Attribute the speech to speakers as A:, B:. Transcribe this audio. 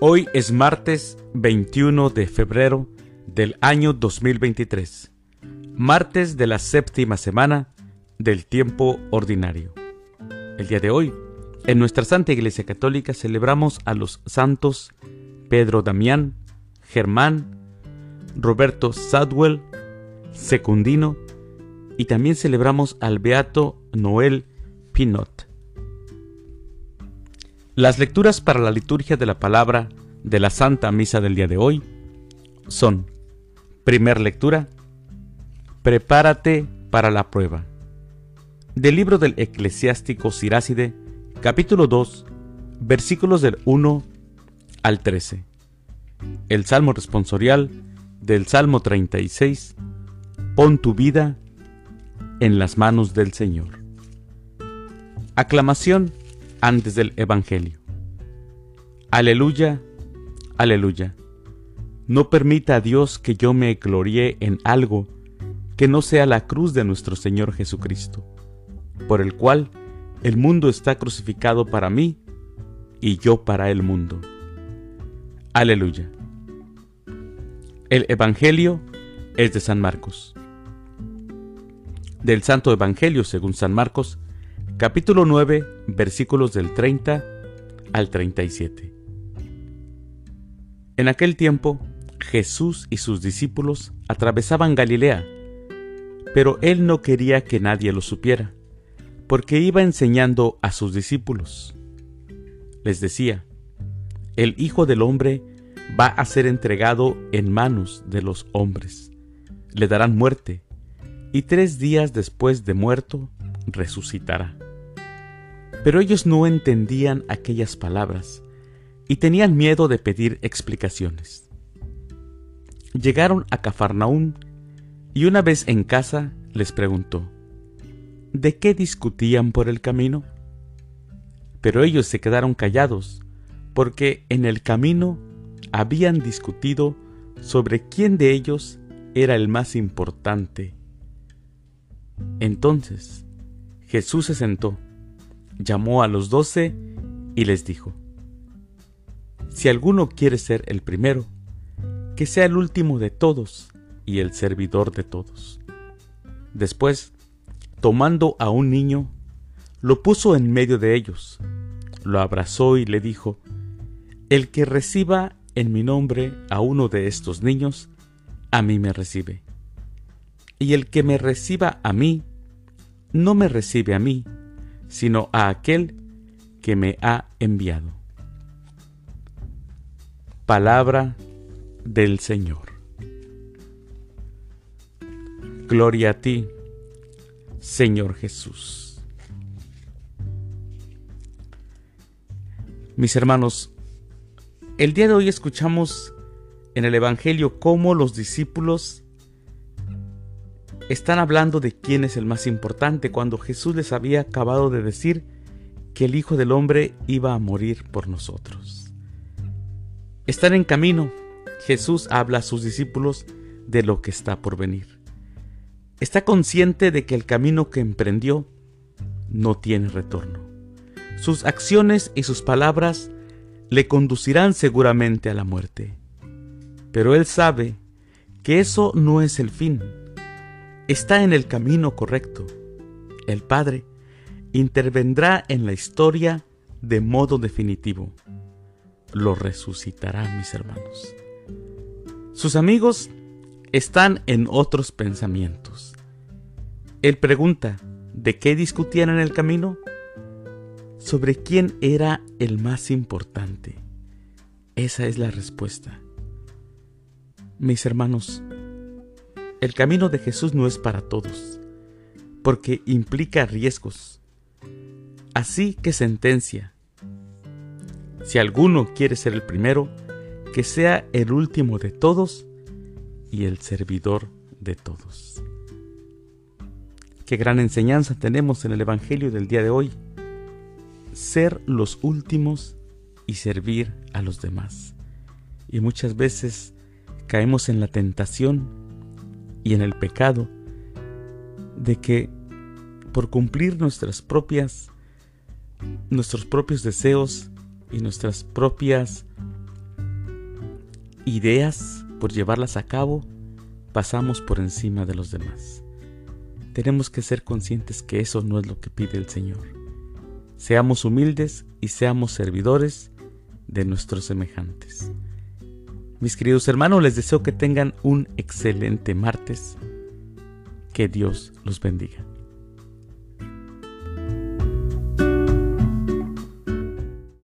A: Hoy es martes 21 de febrero del año 2023, martes de la séptima semana del tiempo ordinario. El día de hoy, en nuestra Santa Iglesia Católica celebramos a los santos Pedro Damián, Germán, Roberto Sadwell, Secundino y también celebramos al Beato Noel Pinot. Las lecturas para la liturgia de la palabra de la Santa Misa del día de hoy son, primer lectura, prepárate para la prueba. Del libro del eclesiástico Siráside, capítulo 2, versículos del 1 al 13. El Salmo responsorial del Salmo 36, pon tu vida en las manos del Señor. Aclamación antes del Evangelio. Aleluya, aleluya. No permita a Dios que yo me gloríe en algo que no sea la cruz de nuestro Señor Jesucristo, por el cual el mundo está crucificado para mí y yo para el mundo. Aleluya. El Evangelio es de San Marcos. Del Santo Evangelio según San Marcos, capítulo 9, versículos del 30 al 37. En aquel tiempo, Jesús y sus discípulos atravesaban Galilea, pero él no quería que nadie lo supiera, porque iba enseñando a sus discípulos. Les decía, el Hijo del Hombre va a ser entregado en manos de los hombres. Le darán muerte, y tres días después de muerto resucitará. Pero ellos no entendían aquellas palabras y tenían miedo de pedir explicaciones. Llegaron a Cafarnaún y una vez en casa les preguntó, ¿de qué discutían por el camino? Pero ellos se quedaron callados, porque en el camino habían discutido sobre quién de ellos era el más importante. Entonces Jesús se sentó llamó a los doce y les dijo, Si alguno quiere ser el primero, que sea el último de todos y el servidor de todos. Después, tomando a un niño, lo puso en medio de ellos, lo abrazó y le dijo, El que reciba en mi nombre a uno de estos niños, a mí me recibe. Y el que me reciba a mí, no me recibe a mí, sino a aquel que me ha enviado. Palabra del Señor. Gloria a ti, Señor Jesús. Mis hermanos, el día de hoy escuchamos en el Evangelio cómo los discípulos están hablando de quién es el más importante cuando Jesús les había acabado de decir que el Hijo del Hombre iba a morir por nosotros. Están en camino. Jesús habla a sus discípulos de lo que está por venir. Está consciente de que el camino que emprendió no tiene retorno. Sus acciones y sus palabras le conducirán seguramente a la muerte. Pero él sabe que eso no es el fin, está en el camino correcto. El Padre intervendrá en la historia de modo definitivo. Lo resucitará, mis hermanos. Sus amigos están en otros pensamientos. Él pregunta, ¿de qué discutían en el camino? Sobre quién era el más importante. Esa es la respuesta. Mis hermanos, el camino de Jesús no es para todos, porque implica riesgos. Así que sentencia. Si alguno quiere ser el primero, que sea el último de todos y el servidor de todos. Qué gran enseñanza tenemos en el Evangelio del día de hoy. Ser los últimos y servir a los demás. Y muchas veces caemos en la tentación y en el pecado de que por cumplir nuestras propias nuestros propios deseos y nuestras propias ideas, por llevarlas a cabo, pasamos por encima de los demás. Tenemos que ser conscientes que eso no es lo que pide el Señor. Seamos humildes y seamos servidores de nuestros semejantes. Mis queridos hermanos, les deseo que tengan un excelente martes. Que Dios los bendiga.